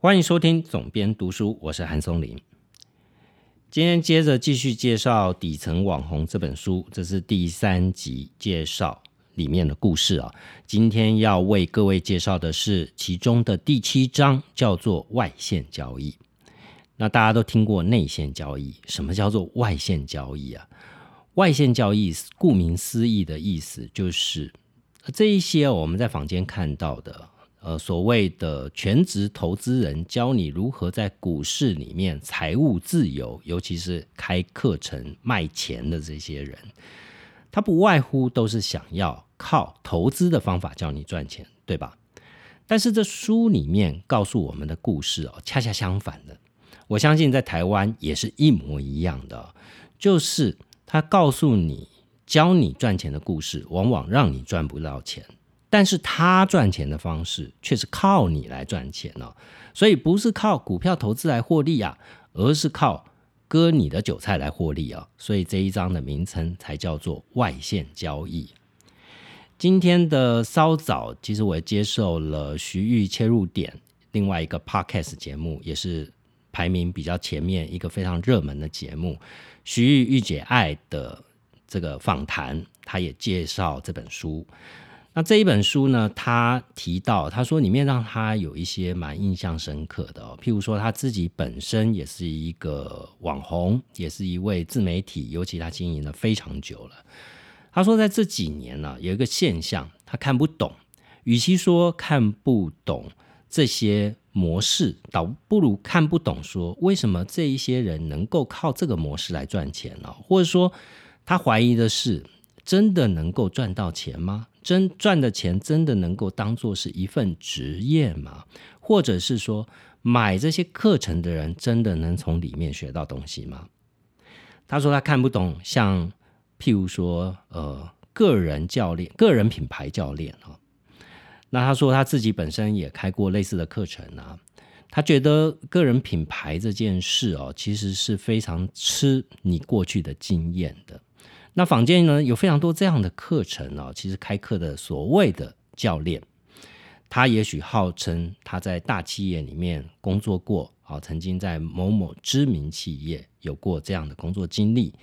欢迎收听总编读书，我是韩松林。今天接着继续介绍《底层网红》这本书，这是第三集介绍里面的故事啊。今天要为各位介绍的是其中的第七章，叫做外线交易。那大家都听过内线交易，什么叫做外线交易啊？外线交易顾名思义的意思就是这一些我们在坊间看到的。呃，所谓的全职投资人教你如何在股市里面财务自由，尤其是开课程卖钱的这些人，他不外乎都是想要靠投资的方法教你赚钱，对吧？但是这书里面告诉我们的故事哦，恰恰相反的。我相信在台湾也是一模一样的，就是他告诉你教你赚钱的故事，往往让你赚不到钱。但是他赚钱的方式却是靠你来赚钱哦，所以不是靠股票投资来获利啊，而是靠割你的韭菜来获利啊，所以这一章的名称才叫做外线交易。今天的稍早，其实我也接受了徐玉切入点另外一个 podcast 节目，也是排名比较前面一个非常热门的节目，徐玉玉姐爱的这个访谈，他也介绍这本书。那这一本书呢？他提到，他说里面让他有一些蛮印象深刻的哦，譬如说他自己本身也是一个网红，也是一位自媒体，尤其他经营了非常久了。他说在这几年呢，有一个现象他看不懂，与其说看不懂这些模式，倒不如看不懂说为什么这一些人能够靠这个模式来赚钱呢？或者说他怀疑的是，真的能够赚到钱吗？真赚的钱真的能够当做是一份职业吗？或者是说，买这些课程的人真的能从里面学到东西吗？他说他看不懂，像譬如说，呃，个人教练、个人品牌教练啊。那他说他自己本身也开过类似的课程啊。他觉得个人品牌这件事哦，其实是非常吃你过去的经验的。那坊间呢有非常多这样的课程哦，其实开课的所谓的教练，他也许号称他在大企业里面工作过啊，曾经在某某知名企业有过这样的工作经历，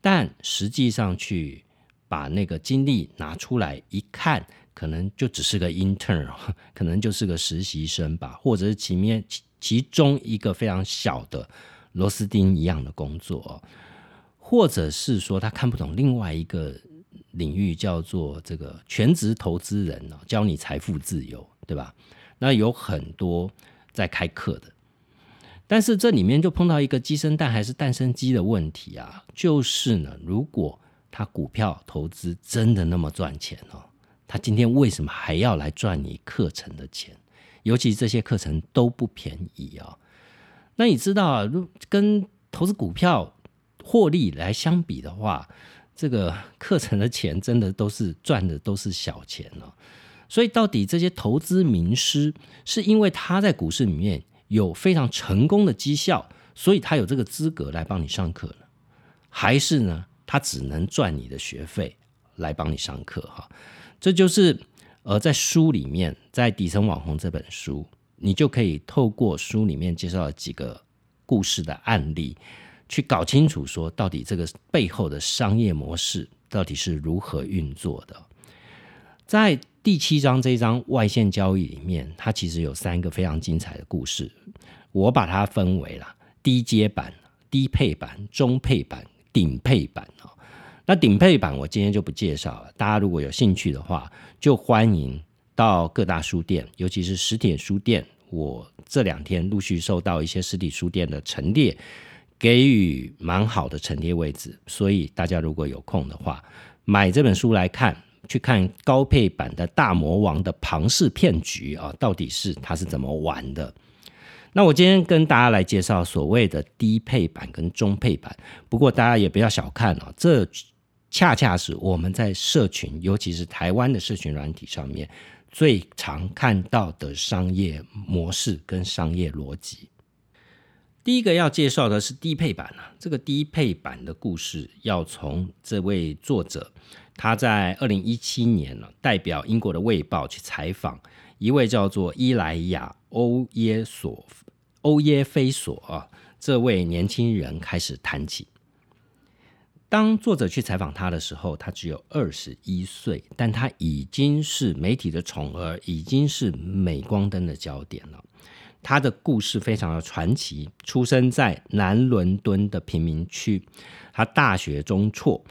但实际上去把那个经历拿出来一看，可能就只是个 intern，可能就是个实习生吧，或者是其面其中一个非常小的螺丝钉一样的工作。或者是说他看不懂另外一个领域，叫做这个全职投资人哦，教你财富自由，对吧？那有很多在开课的，但是这里面就碰到一个鸡生蛋还是蛋生鸡的问题啊，就是呢，如果他股票投资真的那么赚钱哦，他今天为什么还要来赚你课程的钱？尤其这些课程都不便宜啊。那你知道啊，跟投资股票。获利来相比的话，这个课程的钱真的都是赚的都是小钱了。所以到底这些投资名师是因为他在股市里面有非常成功的绩效，所以他有这个资格来帮你上课呢？还是呢，他只能赚你的学费来帮你上课？哈，这就是呃，在书里面，在《底层网红》这本书，你就可以透过书里面介绍了几个故事的案例。去搞清楚，说到底这个背后的商业模式到底是如何运作的。在第七章这一章外线交易里面，它其实有三个非常精彩的故事，我把它分为了低阶版、低配版、中配版、顶配版啊。那顶配版我今天就不介绍了，大家如果有兴趣的话，就欢迎到各大书店，尤其是实体书店。我这两天陆续收到一些实体书店的陈列。给予蛮好的陈列位置，所以大家如果有空的话，买这本书来看，去看高配版的大魔王的庞氏骗局啊，到底是他是怎么玩的？那我今天跟大家来介绍所谓的低配版跟中配版，不过大家也不要小看哦，这恰恰是我们在社群，尤其是台湾的社群软体上面最常看到的商业模式跟商业逻辑。第一个要介绍的是低配版啊，这个低配版的故事要从这位作者他在二零一七年呢，代表英国的《卫报》去采访一位叫做伊莱亚欧耶索欧耶菲索啊，这位年轻人开始谈起。当作者去采访他的时候，他只有二十一岁，但他已经是媒体的宠儿，已经是镁光灯的焦点了。他的故事非常的传奇，出生在南伦敦的贫民区，他大学中辍，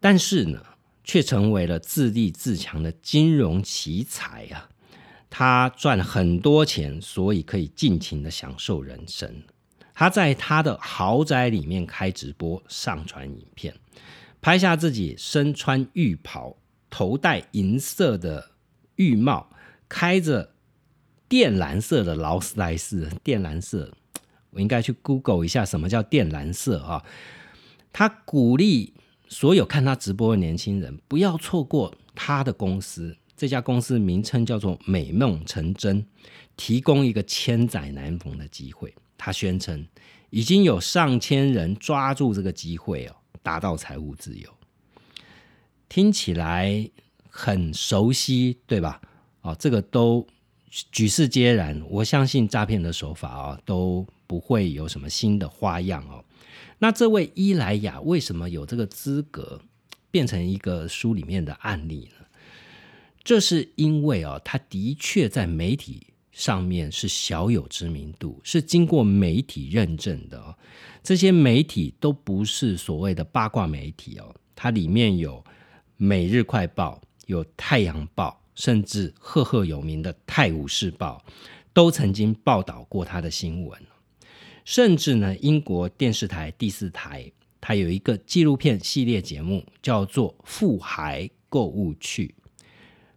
但是呢，却成为了自立自强的金融奇才啊！他赚很多钱，所以可以尽情的享受人生。他在他的豪宅里面开直播，上传影片，拍下自己身穿浴袍、头戴银色的浴帽，开着靛蓝色的劳斯莱斯。靛蓝色，我应该去 Google 一下什么叫靛蓝色啊？他鼓励所有看他直播的年轻人，不要错过他的公司。这家公司名称叫做“美梦成真”，提供一个千载难逢的机会。他宣称，已经有上千人抓住这个机会哦，达到财务自由。听起来很熟悉，对吧？哦，这个都举世皆然。我相信诈骗的手法啊，都不会有什么新的花样哦。那这位伊莱雅为什么有这个资格变成一个书里面的案例呢？这是因为啊，他的确在媒体。上面是小有知名度，是经过媒体认证的哦。这些媒体都不是所谓的八卦媒体哦，它里面有《每日快报》、有《太阳报》，甚至赫赫有名的《泰晤士报》都曾经报道过他的新闻。甚至呢，英国电视台第四台，它有一个纪录片系列节目，叫做《富孩购物去》，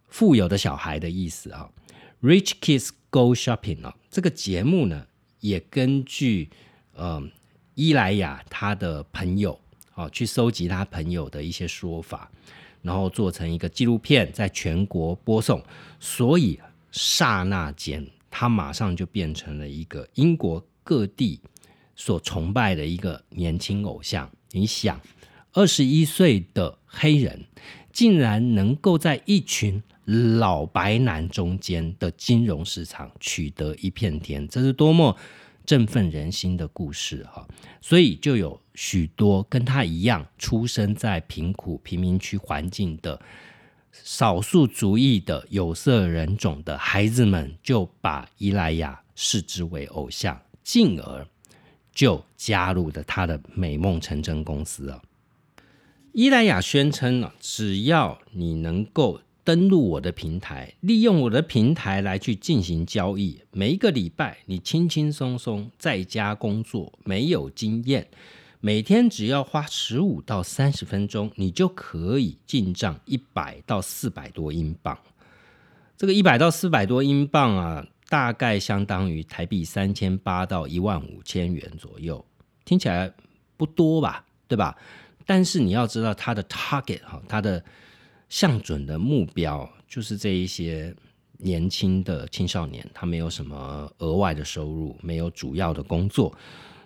富有的小孩的意思啊，Rich Kids。Go shopping 啊，这个节目呢，也根据呃伊莱雅他的朋友啊，去收集他朋友的一些说法，然后做成一个纪录片，在全国播送。所以刹那间，他马上就变成了一个英国各地所崇拜的一个年轻偶像。你想，二十一岁的黑人，竟然能够在一群。老白男中间的金融市场取得一片天，这是多么振奋人心的故事哈！所以就有许多跟他一样出生在贫苦贫民区环境的少数族裔的有色人种的孩子们，就把伊莱亚视之为偶像，进而就加入了他的美梦成真公司啊！伊莱亚宣称呢，只要你能够。登录我的平台，利用我的平台来去进行交易。每一个礼拜，你轻轻松松在家工作，没有经验，每天只要花十五到三十分钟，你就可以进账一百到四百多英镑。这个一百到四百多英镑啊，大概相当于台币三千八到一万五千元左右。听起来不多吧？对吧？但是你要知道它的 target 哈，它的。向准的目标就是这一些年轻的青少年，他没有什么额外的收入，没有主要的工作，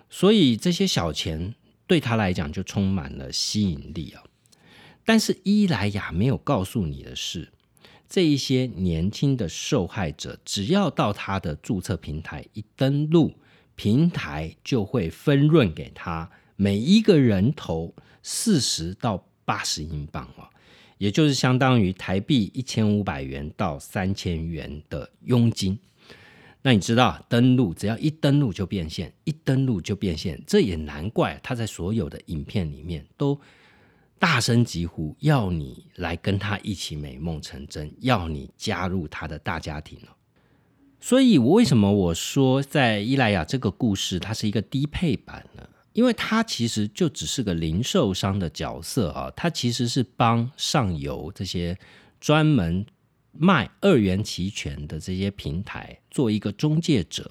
所以这些小钱对他来讲就充满了吸引力啊。但是伊莱雅没有告诉你的是，这一些年轻的受害者，只要到他的注册平台一登录，平台就会分润给他每一个人头四十到八十英镑啊。也就是相当于台币一千五百元到三千元的佣金。那你知道，登录只要一登录就变现，一登录就变现，这也难怪他在所有的影片里面都大声疾呼，要你来跟他一起美梦成真，要你加入他的大家庭哦。所以，我为什么我说在伊莱雅这个故事，它是一个低配版呢？因为他其实就只是个零售商的角色啊，他其实是帮上游这些专门卖二元期权的这些平台做一个中介者。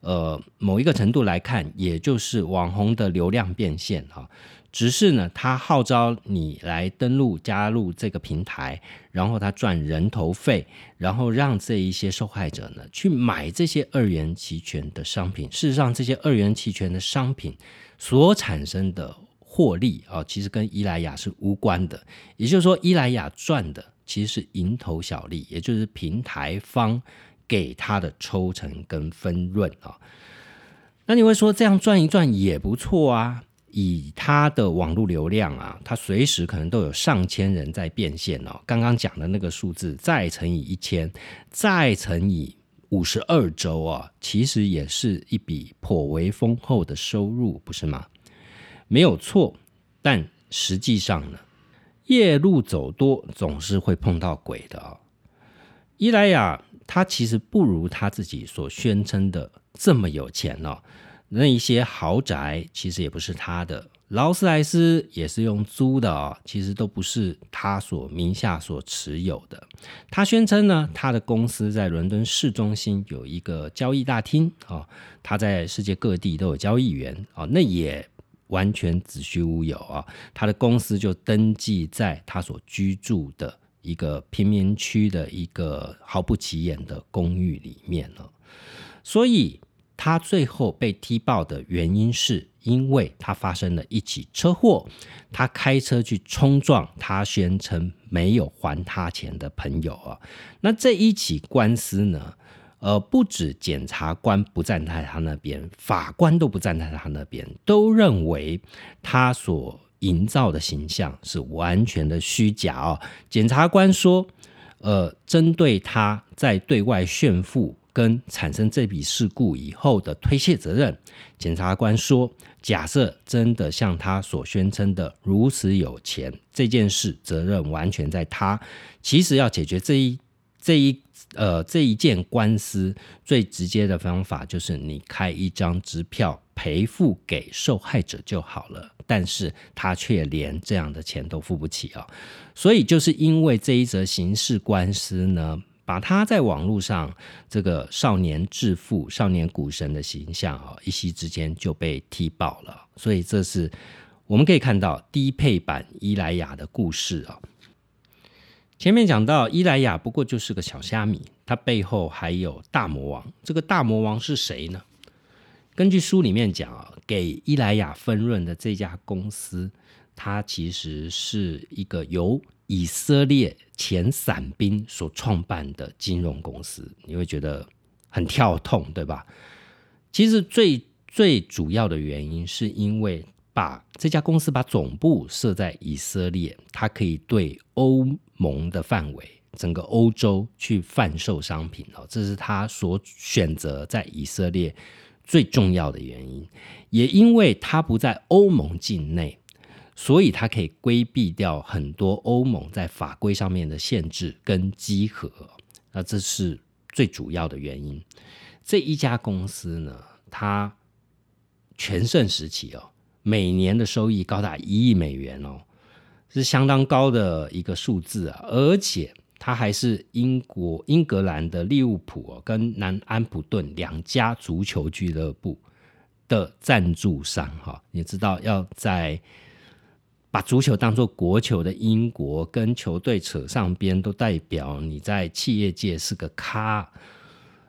呃，某一个程度来看，也就是网红的流量变现哈。只是呢，他号召你来登录加入这个平台，然后他赚人头费，然后让这一些受害者呢去买这些二元期权的商品。事实上，这些二元期权的商品所产生的获利啊，其实跟伊莱雅是无关的。也就是说，伊莱雅赚的。其实是蝇头小利，也就是平台方给他的抽成跟分润啊。那你会说这样赚一赚也不错啊？以他的网络流量啊，他随时可能都有上千人在变现哦。刚刚讲的那个数字，再乘以一千，再乘以五十二周啊，其实也是一笔颇为丰厚的收入，不是吗？没有错，但实际上呢，夜路走多总是会碰到鬼的啊。伊莱雅他其实不如他自己所宣称的这么有钱哦。那一些豪宅其实也不是他的，劳斯莱斯也是用租的哦，其实都不是他所名下所持有的。他宣称呢，他的公司在伦敦市中心有一个交易大厅啊，他在世界各地都有交易员啊，那也完全子虚乌有啊。他的公司就登记在他所居住的一个贫民区的一个毫不起眼的公寓里面了，所以。他最后被踢爆的原因是因为他发生了一起车祸，他开车去冲撞他宣称没有还他钱的朋友啊。那这一起官司呢，呃，不止检察官不站在他那边，法官都不站在他那边，都认为他所营造的形象是完全的虚假哦。检察官说，呃，针对他在对外炫富。跟产生这笔事故以后的推卸责任，检察官说：假设真的像他所宣称的如此有钱，这件事责任完全在他。其实要解决这一这一呃这一件官司，最直接的方法就是你开一张支票赔付给受害者就好了。但是他却连这样的钱都付不起啊！所以就是因为这一则刑事官司呢。把他在网络上这个少年致富、少年股神的形象啊，一夕之间就被踢爆了。所以这是我们可以看到低配版伊莱雅的故事啊。前面讲到伊莱雅不过就是个小虾米，它背后还有大魔王。这个大魔王是谁呢？根据书里面讲啊，给伊莱雅分润的这家公司，它其实是一个由以色列前伞兵所创办的金融公司，你会觉得很跳痛，对吧？其实最最主要的原因是因为把这家公司把总部设在以色列，它可以对欧盟的范围、整个欧洲去贩售商品哦，这是他所选择在以色列最重要的原因。也因为它不在欧盟境内。所以它可以规避掉很多欧盟在法规上面的限制跟稽核，那这是最主要的原因。这一家公司呢，它全盛时期哦，每年的收益高达一亿美元哦，是相当高的一个数字啊。而且它还是英国英格兰的利物浦跟南安普顿两家足球俱乐部的赞助商哈。你知道要在把足球当做国球的英国跟球队扯上边，都代表你在企业界是个咖。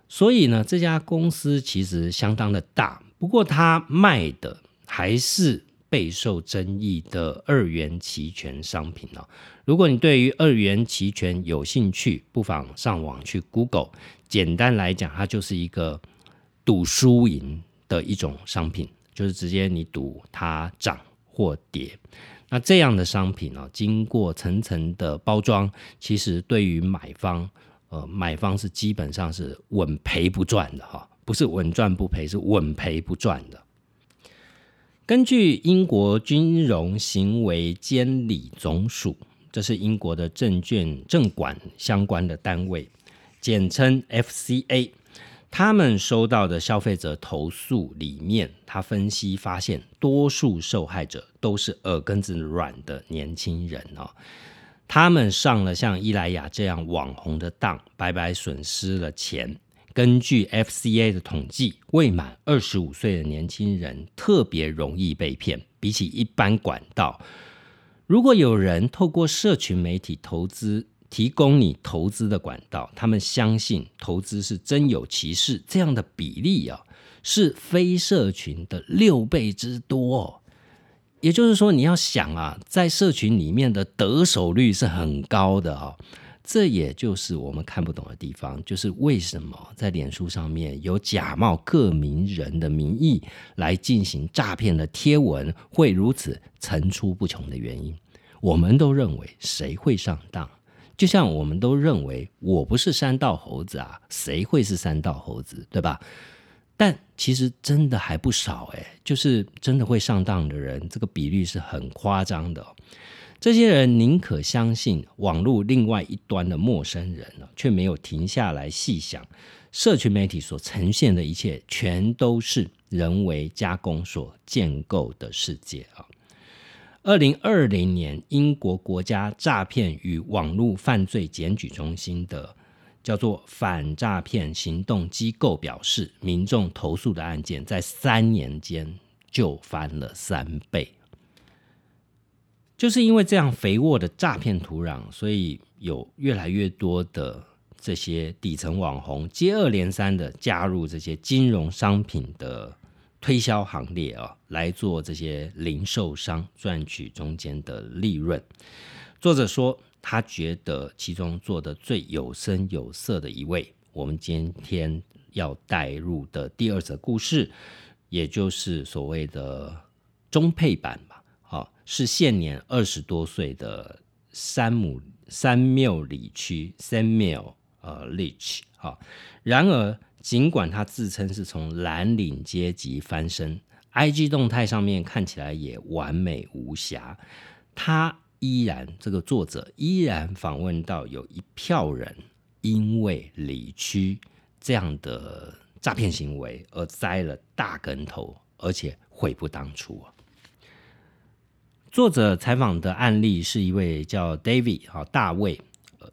所以呢，这家公司其实相当的大。不过，它卖的还是备受争议的二元期权商品哦。如果你对于二元期权有兴趣，不妨上网去 Google。简单来讲，它就是一个赌输赢的一种商品，就是直接你赌它涨或跌。那这样的商品呢，经过层层的包装，其实对于买方，呃，买方是基本上是稳赔不赚的哈，不是稳赚不赔，是稳赔不赚的。根据英国金融行为监理总署，这是英国的证券证管相关的单位，简称 FCA。他们收到的消费者投诉里面，他分析发现，多数受害者都是耳根子软的年轻人哦。他们上了像伊莱雅这样网红的当，白白损失了钱。根据 FCA 的统计，未满二十五岁的年轻人特别容易被骗，比起一般管道，如果有人透过社群媒体投资。提供你投资的管道，他们相信投资是真有其事，这样的比例啊是非社群的六倍之多。哦也就是说，你要想啊，在社群里面的得手率是很高的啊。这也就是我们看不懂的地方，就是为什么在脸书上面有假冒各名人的名义来进行诈骗的贴文会如此层出不穷的原因。我们都认为谁会上当？就像我们都认为我不是山道猴子啊，谁会是山道猴子，对吧？但其实真的还不少诶，就是真的会上当的人，这个比率是很夸张的。这些人宁可相信网络另外一端的陌生人呢，却没有停下来细想，社群媒体所呈现的一切，全都是人为加工所建构的世界啊。二零二零年，英国国家诈骗与网络犯罪检举中心的叫做反诈骗行动机构表示，民众投诉的案件在三年间就翻了三倍。就是因为这样肥沃的诈骗土壤，所以有越来越多的这些底层网红接二连三的加入这些金融商品的。推销行列啊，来做这些零售商赚取中间的利润。作者说，他觉得其中做的最有声有色的一位，我们今天要带入的第二则故事，也就是所谓的中配版。是现年二十多岁的山姆山缪里区 Samuel 呃 Leach。好，然而。尽管他自称是从蓝领阶级翻身，IG 动态上面看起来也完美无瑕，他依然这个作者依然访问到有一票人因为里区这样的诈骗行为而栽了大跟头，而且悔不当初啊。作者采访的案例是一位叫 David 啊大卫，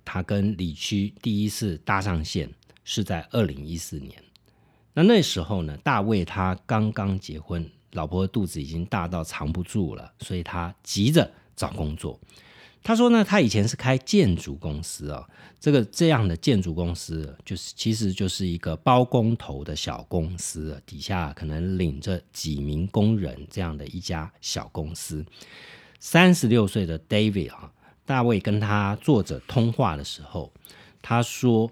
他跟李区第一次搭上线。是在二零一四年，那那时候呢，大卫他刚刚结婚，老婆肚子已经大到藏不住了，所以他急着找工作。他说呢，他以前是开建筑公司啊，这个这样的建筑公司，就是其实就是一个包工头的小公司，底下可能领着几名工人这样的一家小公司。三十六岁的 David 啊，大卫跟他坐着通话的时候，他说。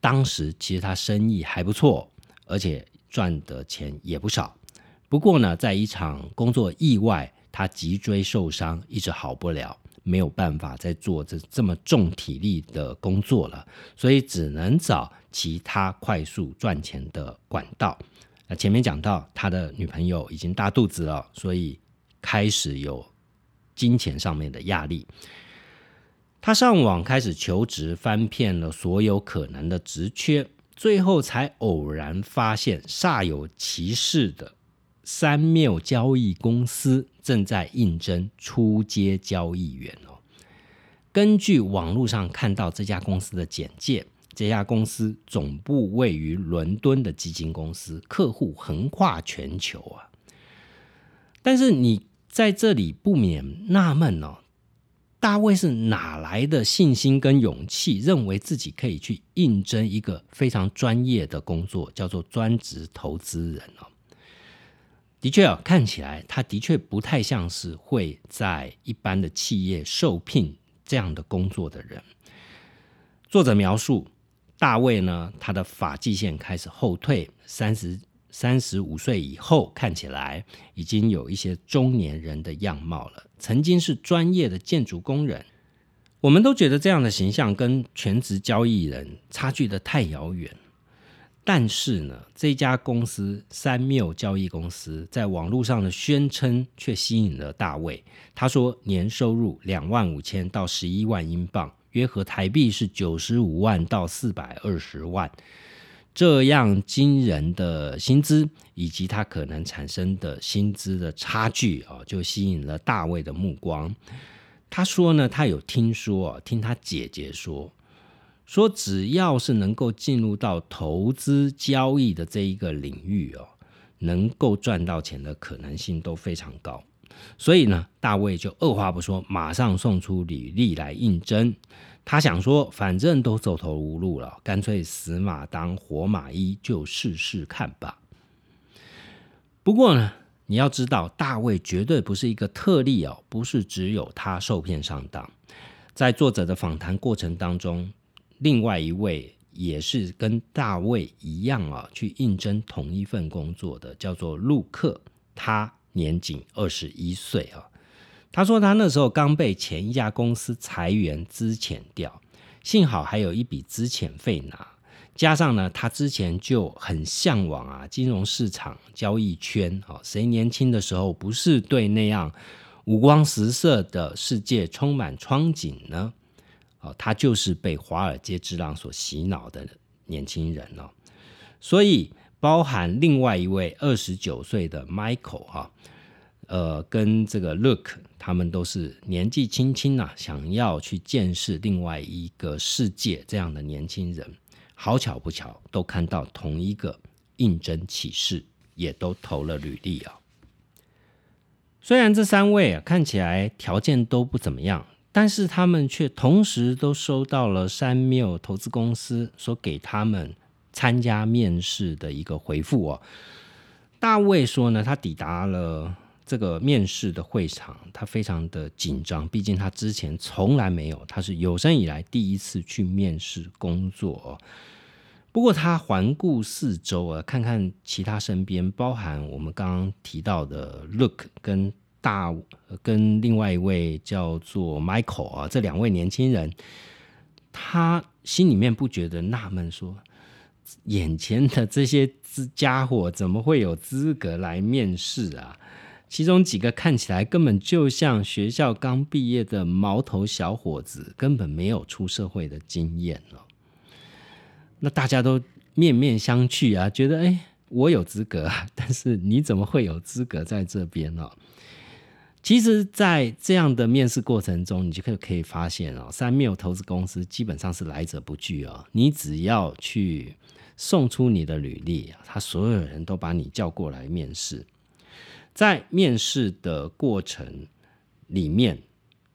当时其实他生意还不错，而且赚的钱也不少。不过呢，在一场工作意外，他脊椎受伤，一直好不了，没有办法再做这这么重体力的工作了，所以只能找其他快速赚钱的管道。那前面讲到，他的女朋友已经大肚子了，所以开始有金钱上面的压力。他上网开始求职，翻遍了所有可能的职缺，最后才偶然发现煞有其事的三缪交易公司正在应征出街交易员哦。根据网络上看到这家公司的简介，这家公司总部位于伦敦的基金公司，客户横跨全球啊。但是你在这里不免纳闷哦。大卫是哪来的信心跟勇气，认为自己可以去应征一个非常专业的工作，叫做专职投资人哦？的确啊，看起来他的确不太像是会在一般的企业受聘这样的工作的人。作者描述大卫呢，他的发际线开始后退，三十。三十五岁以后，看起来已经有一些中年人的样貌了。曾经是专业的建筑工人，我们都觉得这样的形象跟全职交易人差距的太遥远。但是呢，这家公司三缪交易公司在网络上的宣称却吸引了大卫。他说，年收入两万五千到十一万英镑，约合台币是九十五万到四百二十万。这样惊人的薪资，以及他可能产生的薪资的差距啊，就吸引了大卫的目光。他说呢，他有听说，听他姐姐说，说只要是能够进入到投资交易的这一个领域哦，能够赚到钱的可能性都非常高。所以呢，大卫就二话不说，马上送出履历来应征。他想说，反正都走投无路了，干脆死马当活马医，就试试看吧。不过呢，你要知道，大卫绝对不是一个特例哦，不是只有他受骗上当。在作者的访谈过程当中，另外一位也是跟大卫一样啊，去应征同一份工作的，叫做陆克，他年仅二十一岁啊。他说他那时候刚被前一家公司裁员资遣掉，幸好还有一笔资遣费拿。加上呢，他之前就很向往啊，金融市场交易圈啊，谁年轻的时候不是对那样五光十色的世界充满憧憬呢？哦，他就是被华尔街之狼所洗脑的年轻人哦。所以，包含另外一位二十九岁的 Michael 哈，呃，跟这个 Look，他们都是年纪轻轻啊，想要去见识另外一个世界这样的年轻人。好巧不巧，都看到同一个应征启事，也都投了履历啊。虽然这三位啊看起来条件都不怎么样，但是他们却同时都收到了山缪投资公司所给他们参加面试的一个回复哦。大卫说呢，他抵达了。这个面试的会场，他非常的紧张，毕竟他之前从来没有，他是有生以来第一次去面试工作哦。不过他环顾四周啊，看看其他身边，包含我们刚刚提到的 Look 跟大跟另外一位叫做 Michael 啊，这两位年轻人，他心里面不觉得纳闷，说眼前的这些家伙怎么会有资格来面试啊？其中几个看起来根本就像学校刚毕业的毛头小伙子，根本没有出社会的经验哦。那大家都面面相觑啊，觉得哎，我有资格，但是你怎么会有资格在这边呢？其实，在这样的面试过程中，你就可以可以发现哦，三缪投资公司基本上是来者不拒哦。你只要去送出你的履历，他所有人都把你叫过来面试。在面试的过程里面，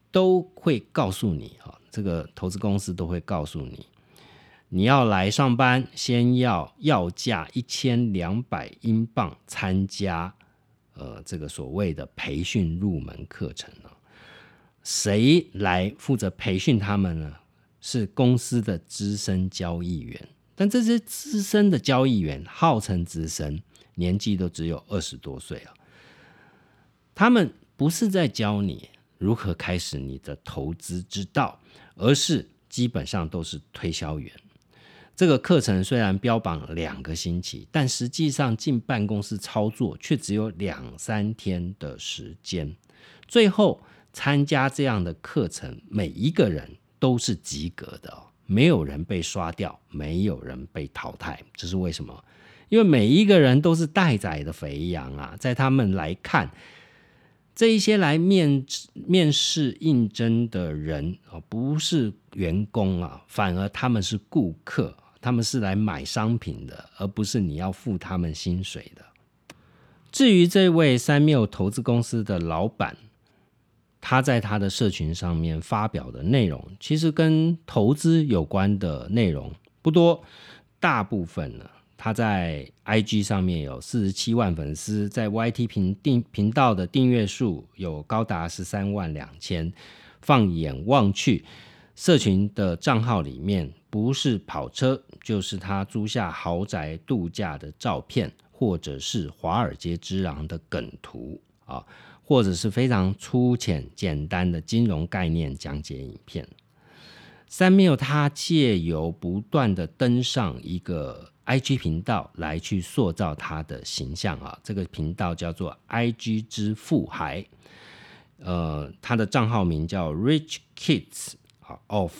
都会告诉你啊，这个投资公司都会告诉你，你要来上班，先要要价一千两百英镑参加，呃，这个所谓的培训入门课程啊。谁来负责培训他们呢？是公司的资深交易员，但这些资深的交易员号称资深，年纪都只有二十多岁啊。他们不是在教你如何开始你的投资之道，而是基本上都是推销员。这个课程虽然标榜两个星期，但实际上进办公室操作却只有两三天的时间。最后参加这样的课程，每一个人都是及格的，没有人被刷掉，没有人被淘汰。这是为什么？因为每一个人都是待宰的肥羊啊，在他们来看。这一些来面面试应征的人啊，不是员工啊，反而他们是顾客，他们是来买商品的，而不是你要付他们薪水的。至于这位三缪投资公司的老板，他在他的社群上面发表的内容，其实跟投资有关的内容不多，大部分呢。他在 IG 上面有四十七万粉丝，在 YT 频订频道的订阅数有高达十三万两千。放眼望去，社群的账号里面不是跑车，就是他租下豪宅度假的照片，或者是华尔街之狼的梗图啊，或者是非常粗浅简单的金融概念讲解影片。三缪他借由不断的登上一个。I G 频道来去塑造他的形象啊，这个频道叫做 I G 之富孩，呃，他的账号名叫 Rich Kids of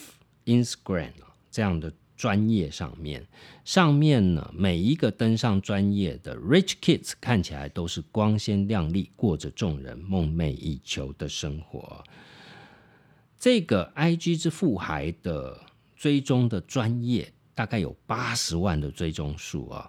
Instagram 这样的专业上面，上面呢每一个登上专业的 Rich Kids 看起来都是光鲜亮丽，过着众人梦寐以求的生活。这个 I G 之富孩的追踪的专业。大概有八十万的追踪数啊！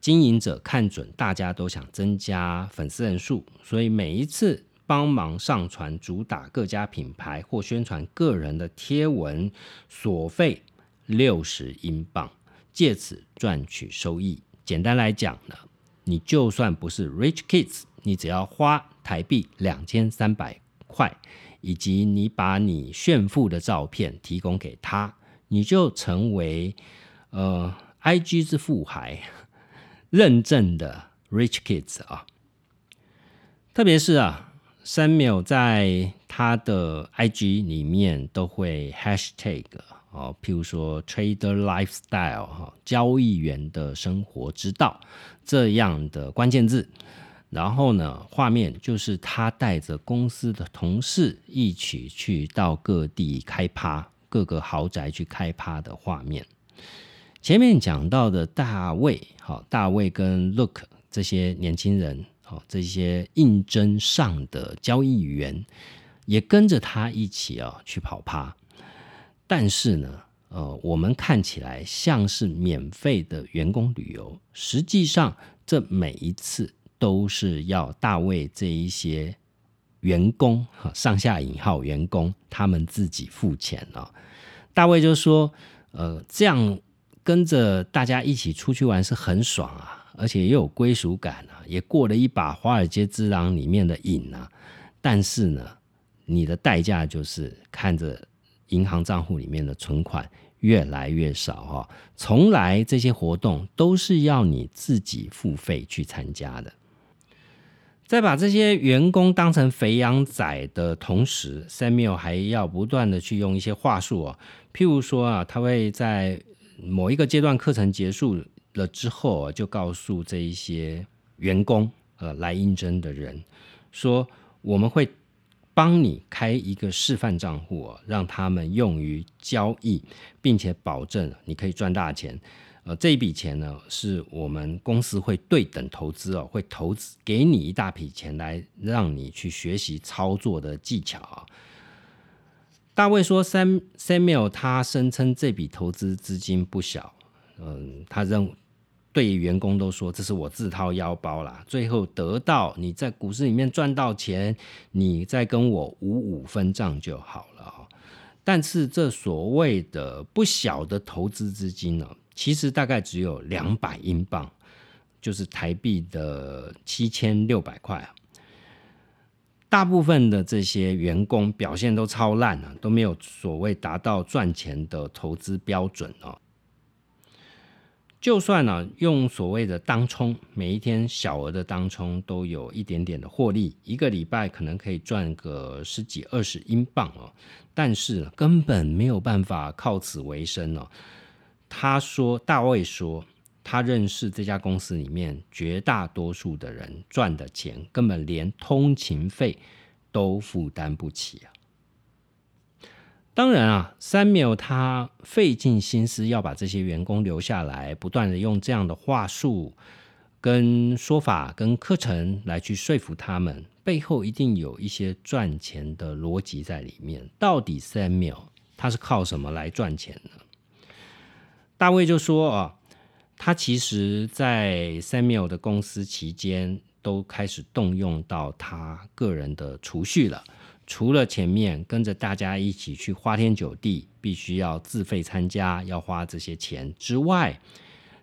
经营者看准大家都想增加粉丝人数，所以每一次帮忙上传主打各家品牌或宣传个人的贴文，所费六十英镑，借此赚取收益。简单来讲呢，你就算不是 Rich Kids，你只要花台币两千三百块。以及你把你炫富的照片提供给他，你就成为呃 IG 之富孩认证的 Rich Kids 啊。特别是啊，Samuel 在他的 IG 里面都会 Hashtag 哦，譬如说 Trader Lifestyle 哈，交易员的生活之道这样的关键字。然后呢，画面就是他带着公司的同事一起去到各地开趴，各个豪宅去开趴的画面。前面讲到的大卫，好，大卫跟 Look 这些年轻人，好，这些应征上的交易员也跟着他一起啊去跑趴。但是呢，呃，我们看起来像是免费的员工旅游，实际上这每一次。都是要大卫这一些员工哈上下引号员工他们自己付钱哦。大卫就说：“呃，这样跟着大家一起出去玩是很爽啊，而且也有归属感啊，也过了一把华尔街之狼里面的瘾啊。但是呢，你的代价就是看着银行账户里面的存款越来越少哈。从来这些活动都是要你自己付费去参加的。”在把这些员工当成肥羊仔的同时，Samuel 还要不断的去用一些话术啊，譬如说啊，他会在某一个阶段课程结束了之后啊，就告诉这一些员工呃来应征的人说，我们会帮你开一个示范账户，让他们用于交易，并且保证你可以赚大钱。呃，这一笔钱呢，是我们公司会对等投资哦，会投资给你一大笔钱来让你去学习操作的技巧啊。大卫说，Sam Samuel 他声称这笔投资资金不小，嗯，他认为对员工都说这是我自掏腰包啦，最后得到你在股市里面赚到钱，你再跟我五五分账就好了啊。但是这所谓的不小的投资资金呢？其实大概只有两百英镑，就是台币的七千六百块啊。大部分的这些员工表现都超烂啊，都没有所谓达到赚钱的投资标准哦。就算呢用所谓的当冲，每一天小额的当冲都有一点点的获利，一个礼拜可能可以赚个十几二十英镑哦，但是根本没有办法靠此为生哦。他说：“大卫说，他认识这家公司里面绝大多数的人赚的钱，根本连通勤费都负担不起啊。当然啊，Samuel 他费尽心思要把这些员工留下来，不断的用这样的话术、跟说法、跟课程来去说服他们，背后一定有一些赚钱的逻辑在里面。到底 Samuel 他是靠什么来赚钱呢？”大卫就说：“啊，他其实，在 Samuel 的公司期间，都开始动用到他个人的储蓄了。除了前面跟着大家一起去花天酒地，必须要自费参加，要花这些钱之外。”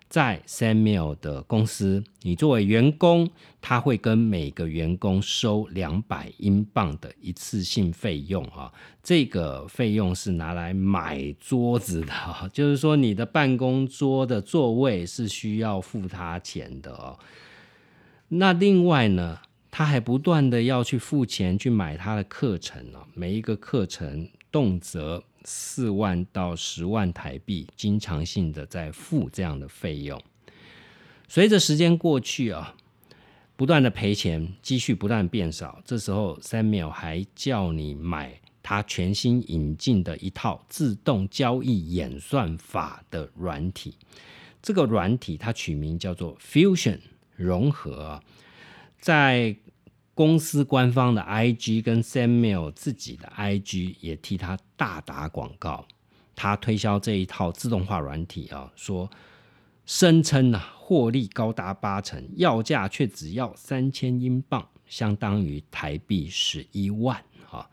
在 Samuel 的公司，你作为员工，他会跟每个员工收两百英镑的一次性费用啊。这个费用是拿来买桌子的，就是说你的办公桌的座位是需要付他钱的哦。那另外呢，他还不断的要去付钱去买他的课程哦，每一个课程动辄。四万到十万台币，经常性的在付这样的费用。随着时间过去啊，不断的赔钱，积蓄不断变少。这时候，Samuel 还叫你买他全新引进的一套自动交易演算法的软体。这个软体它取名叫做 Fusion 融合，在。公司官方的 IG 跟 Samuel 自己的 IG 也替他大打广告，他推销这一套自动化软体啊，说声称啊获利高达八成，要价却只要三千英镑，相当于台币十一万啊，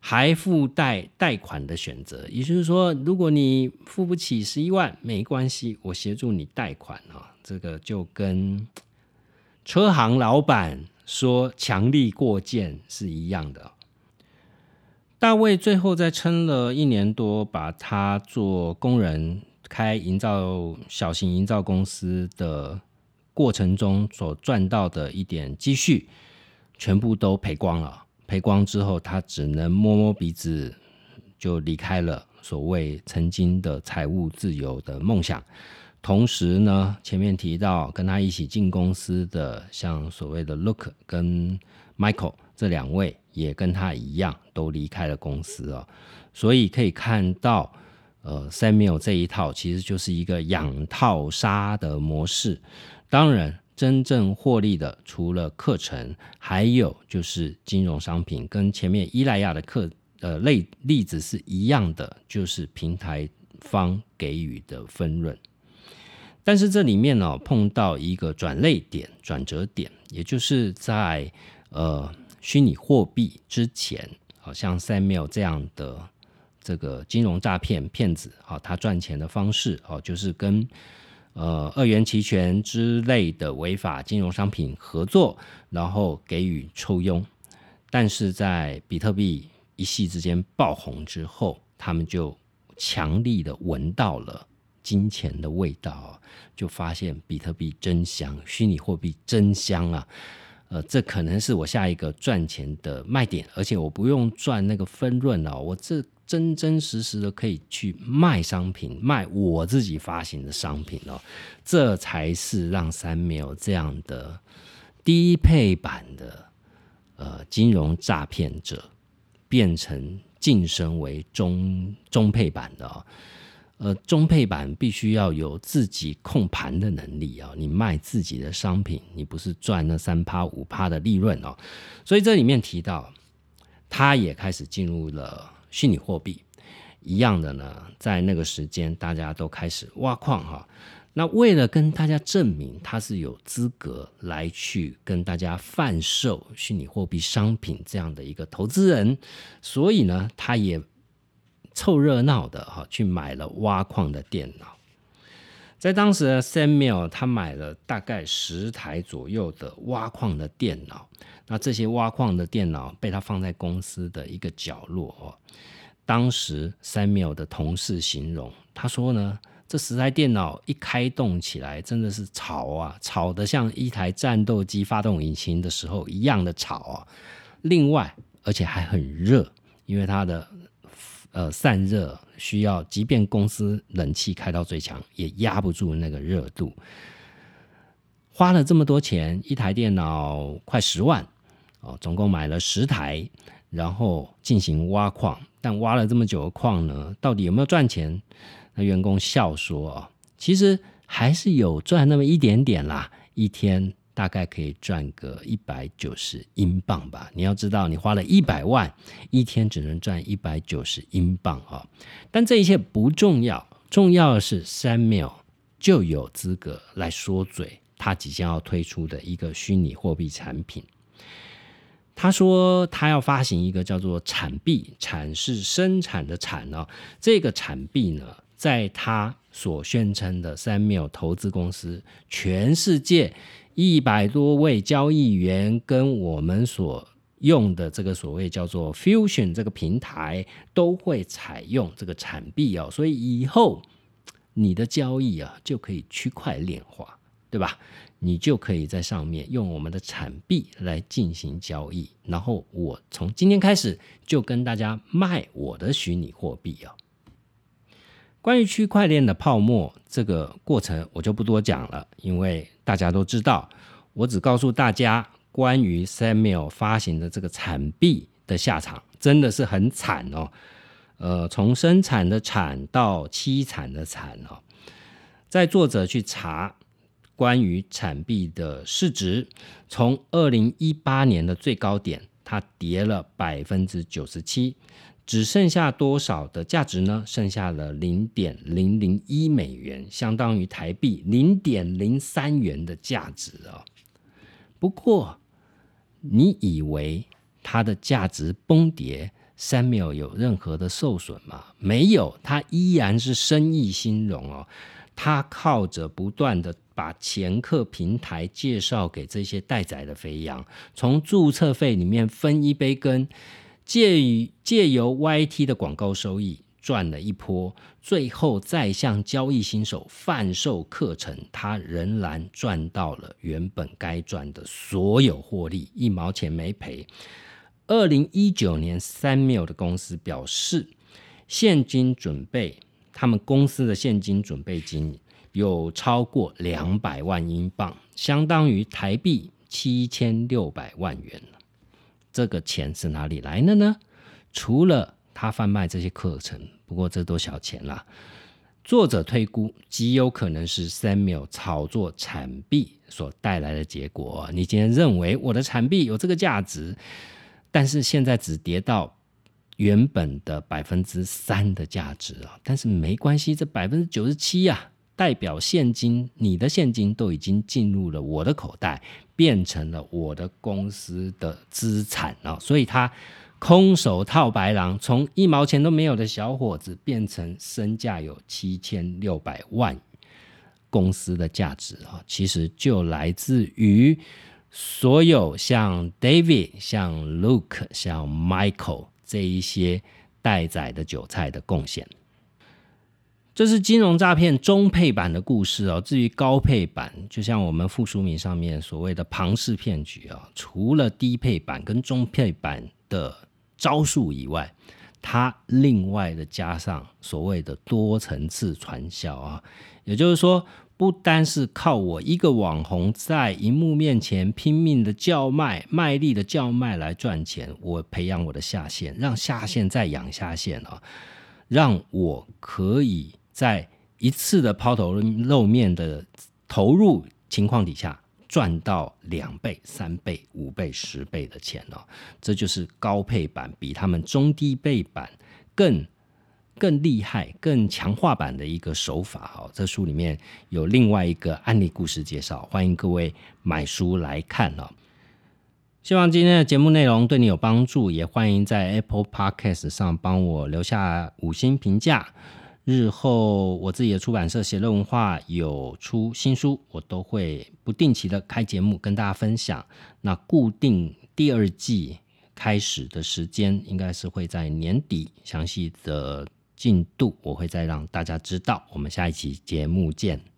还附带贷款的选择，也就是说，如果你付不起十一万，没关系，我协助你贷款啊，这个就跟车行老板。说强力过件是一样的。大卫最后在撑了一年多，把他做工人开营造小型营造公司的过程中所赚到的一点积蓄，全部都赔光了。赔光之后，他只能摸摸鼻子就离开了所谓曾经的财务自由的梦想。同时呢，前面提到跟他一起进公司的，像所谓的 Look 跟 Michael 这两位，也跟他一样都离开了公司啊。所以可以看到，呃，Samuel 这一套其实就是一个养套杀的模式。当然。真正获利的，除了课程，还有就是金融商品，跟前面伊莱亚的课呃类例子是一样的，就是平台方给予的分润。但是这里面呢，碰到一个转类点、转折点，也就是在呃虚拟货币之前，好像 Samuel 这样的这个金融诈骗骗子，好，他赚钱的方式，哦，就是跟。呃，二元期权之类的违法金融商品合作，然后给予抽佣，但是在比特币一夕之间爆红之后，他们就强力的闻到了金钱的味道，就发现比特币真香，虚拟货币真香啊！呃，这可能是我下一个赚钱的卖点，而且我不用赚那个分润哦，我这。真真实实的可以去卖商品，卖我自己发行的商品哦，这才是让三秒这样的低配版的呃金融诈骗者变成晋升为中中配版的哦。呃，中配版必须要有自己控盘的能力啊，你卖自己的商品，你不是赚那三趴五趴的利润哦。所以这里面提到，他也开始进入了。虚拟货币一样的呢，在那个时间，大家都开始挖矿哈。那为了跟大家证明他是有资格来去跟大家贩售虚拟货币商品这样的一个投资人，所以呢，他也凑热闹的哈，去买了挖矿的电脑。在当时，Samuel 他买了大概十台左右的挖矿的电脑。那这些挖矿的电脑被他放在公司的一个角落哦。当时 Samuel 的同事形容，他说呢，这十台电脑一开动起来，真的是吵啊，吵得像一台战斗机发动引擎的时候一样的吵啊。另外，而且还很热，因为它的呃散热需要，即便公司冷气开到最强，也压不住那个热度。花了这么多钱，一台电脑快十万。哦，总共买了十台，然后进行挖矿，但挖了这么久的矿呢，到底有没有赚钱？那员工笑说：“哦，其实还是有赚那么一点点啦，一天大概可以赚个一百九十英镑吧。你要知道，你花了一百万，一天只能赚一百九十英镑啊。但这一切不重要，重要的是三秒就有资格来说嘴，他即将要推出的一个虚拟货币产品。”他说他要发行一个叫做产币，产是生产的产哦。这个产币呢，在他所宣称的三缪投资公司，全世界一百多位交易员跟我们所用的这个所谓叫做 Fusion 这个平台，都会采用这个产币哦。所以以后你的交易啊，就可以区块链化，对吧？你就可以在上面用我们的产币来进行交易，然后我从今天开始就跟大家卖我的虚拟货币啊。关于区块链的泡沫这个过程，我就不多讲了，因为大家都知道。我只告诉大家，关于 Samuel 发行的这个产币的下场，真的是很惨哦。呃，从生产的产到凄惨的惨哦，在作者去查。关于产币的市值，从二零一八年的最高点，它跌了百分之九十七，只剩下多少的价值呢？剩下了零点零零一美元，相当于台币零点零三元的价值啊。不过，你以为它的价值崩跌，三秒有任何的受损吗？没有，它依然是生意兴隆哦。它靠着不断的。把前客平台介绍给这些待宰的肥羊，从注册费里面分一杯羹，借于借由 YT 的广告收益赚了一波，最后再向交易新手贩售课程，他仍然赚到了原本该赚的所有获利，一毛钱没赔。二零一九年三缪的公司表示，现金准备，他们公司的现金准备金有超过两百万英镑，相当于台币七千六百万元这个钱是哪里来的呢？除了他贩卖这些课程，不过这都小钱啦。作者推估，极有可能是 Samuel 炒作产币所带来的结果。你今天认为我的产币有这个价值，但是现在只跌到原本的百分之三的价值啊！但是没关系，这百分之九十七呀。代表现金，你的现金都已经进入了我的口袋，变成了我的公司的资产啊！所以他空手套白狼，从一毛钱都没有的小伙子，变成身价有七千六百万公司的价值啊！其实就来自于所有像 David、像 Luke、像 Michael 这一些待宰的韭菜的贡献。这是金融诈骗中配版的故事哦。至于高配版，就像我们附书名上面所谓的庞氏骗局啊，除了低配版跟中配版的招数以外，它另外的加上所谓的多层次传销啊，也就是说，不单是靠我一个网红在荧幕面前拼命的叫卖、卖力的叫卖来赚钱，我培养我的下线，让下线再养下线啊，让我可以。在一次的抛头露面的投入情况底下，赚到两倍、三倍、五倍、十倍的钱哦，这就是高配版比他们中低配版更更厉害、更强化版的一个手法哦。这书里面有另外一个案例故事介绍，欢迎各位买书来看哦。希望今天的节目内容对你有帮助，也欢迎在 Apple Podcast 上帮我留下五星评价。日后我自己的出版社写论文化有出新书，我都会不定期的开节目跟大家分享。那固定第二季开始的时间应该是会在年底，详细的进度我会再让大家知道。我们下一期节目见。